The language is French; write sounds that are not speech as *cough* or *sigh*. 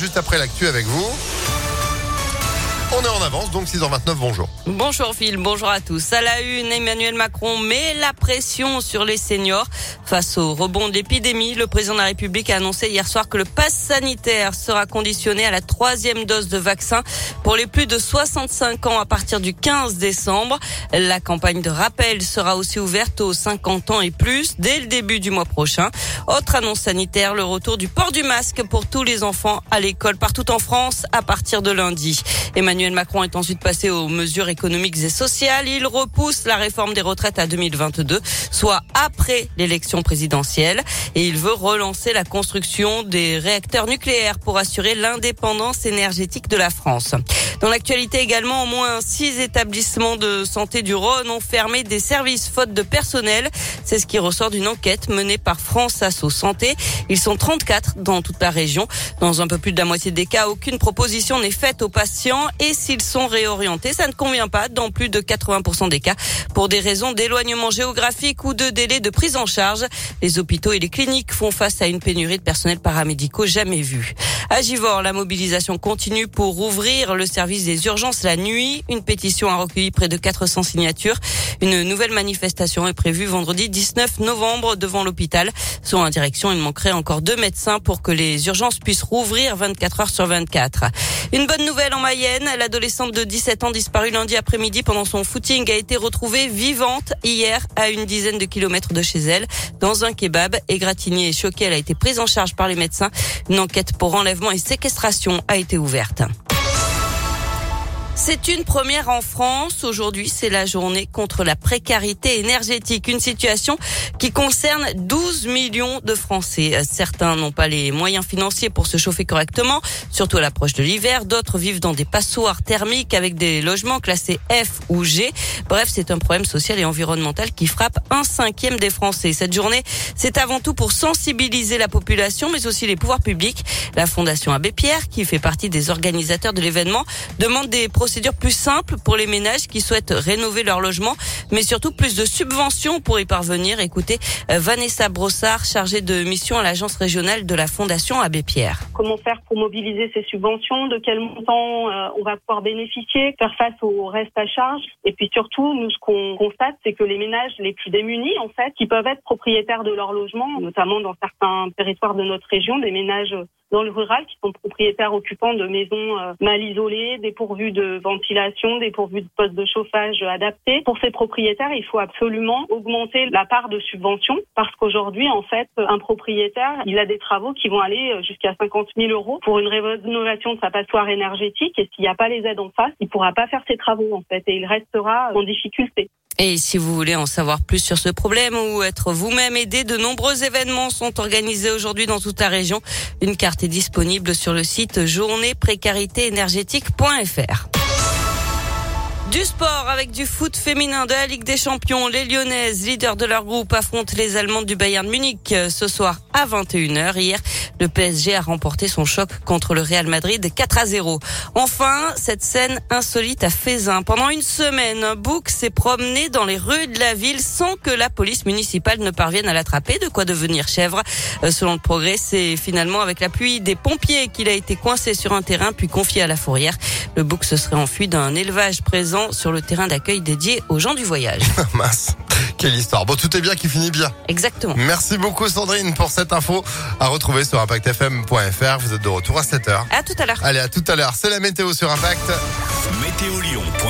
Juste après l'actu avec vous. On est en avance, donc 6h29, bonjour. Bonjour Phil, bonjour à tous. À la une, Emmanuel Macron met la pression sur les seniors. Face au rebond de l'épidémie, le président de la République a annoncé hier soir que le pass sanitaire sera conditionné à la troisième dose de vaccin pour les plus de 65 ans à partir du 15 décembre. La campagne de rappel sera aussi ouverte aux 50 ans et plus dès le début du mois prochain. Autre annonce sanitaire, le retour du port du masque pour tous les enfants à l'école partout en France à partir de lundi. Macron est ensuite passé aux mesures économiques et sociales. Il repousse la réforme des retraites à 2022, soit après l'élection présidentielle. Et il veut relancer la construction des réacteurs nucléaires pour assurer l'indépendance énergétique de la France. Dans l'actualité également, au moins six établissements de santé du Rhône ont fermé des services faute de personnel. C'est ce qui ressort d'une enquête menée par France Asso Santé. Ils sont 34 dans toute la région. Dans un peu plus de la moitié des cas, aucune proposition n'est faite aux patients et s'ils sont réorientés, ça ne convient pas dans plus de 80% des cas pour des raisons d'éloignement géographique ou de délai de prise en charge. Les hôpitaux et les cliniques font face à une pénurie de personnel paramédicaux jamais vue. À Givor, la mobilisation continue pour rouvrir le service des urgences la nuit. Une pétition a recueilli près de 400 signatures. Une nouvelle manifestation est prévue vendredi 19 novembre devant l'hôpital. Selon la direction, il manquerait encore deux médecins pour que les urgences puissent rouvrir 24 heures sur 24. Une bonne nouvelle en Mayenne. L'adolescente de 17 ans disparue lundi après-midi pendant son footing a été retrouvée vivante hier à une dizaine de kilomètres de chez elle dans un kebab. Égratignée et choquée, elle a été prise en charge par les médecins. Une enquête pour enlèvement et séquestration a été ouverte. C'est une première en France. Aujourd'hui, c'est la journée contre la précarité énergétique. Une situation qui concerne 12 millions de Français. Certains n'ont pas les moyens financiers pour se chauffer correctement, surtout à l'approche de l'hiver. D'autres vivent dans des passoires thermiques avec des logements classés F ou G. Bref, c'est un problème social et environnemental qui frappe un cinquième des Français. Cette journée, c'est avant tout pour sensibiliser la population, mais aussi les pouvoirs publics. La Fondation Abbé Pierre, qui fait partie des organisateurs de l'événement, demande des procédures plus simples pour les ménages qui souhaitent rénover leur logement, mais surtout plus de subventions pour y parvenir. Écoutez euh, Vanessa Brossard, chargée de mission à l'agence régionale de la Fondation Abbé Pierre. Comment faire pour mobiliser ces subventions? De quel montant euh, on va pouvoir bénéficier? Faire face au reste à charge? Et puis surtout, nous, ce qu'on constate, c'est que les ménages les plus démunis, en fait, qui peuvent être propriétaires de leur logement, notamment dans certains territoires de notre région, des ménages dans le rural qui sont propriétaires occupants de maisons euh, mal isolées, dépourvues de ventilation, dépourvues de postes de chauffage adaptés. Pour ces propriétaires, il faut absolument augmenter la part de subvention parce qu'aujourd'hui, en fait, un propriétaire, il a des travaux qui vont aller euh, jusqu'à 50 000 euros pour une rénovation de sa passoire énergétique et s'il n'y a pas les aides en face, il pourra pas faire ses travaux en fait et il restera en difficulté. Et si vous voulez en savoir plus sur ce problème ou être vous-même aidé, de nombreux événements sont organisés aujourd'hui dans toute la région. Une carte est disponible sur le site journéeprécaritéénergétique.fr. Du sport avec du foot féminin de la Ligue des Champions. Les Lyonnaises, leaders de leur groupe, affrontent les Allemandes du Bayern Munich euh, ce soir à 21h. Hier, le PSG a remporté son choc contre le Real Madrid 4 à 0. Enfin, cette scène insolite à Fézin. Pendant une semaine, un bouc s'est promené dans les rues de la ville sans que la police municipale ne parvienne à l'attraper. De quoi devenir chèvre. Euh, selon le progrès, c'est finalement avec la pluie des pompiers qu'il a été coincé sur un terrain puis confié à la fourrière. Le bouc se serait enfui d'un élevage présent sur le terrain d'accueil dédié aux gens du voyage. *laughs* Quelle histoire. Bon, tout est bien qui finit bien. Exactement. Merci beaucoup Sandrine pour cette info à retrouver sur impactfm.fr. Vous êtes de retour à 7h. À tout à l'heure. Allez, à tout à l'heure. C'est la météo sur Impact. Météolion.net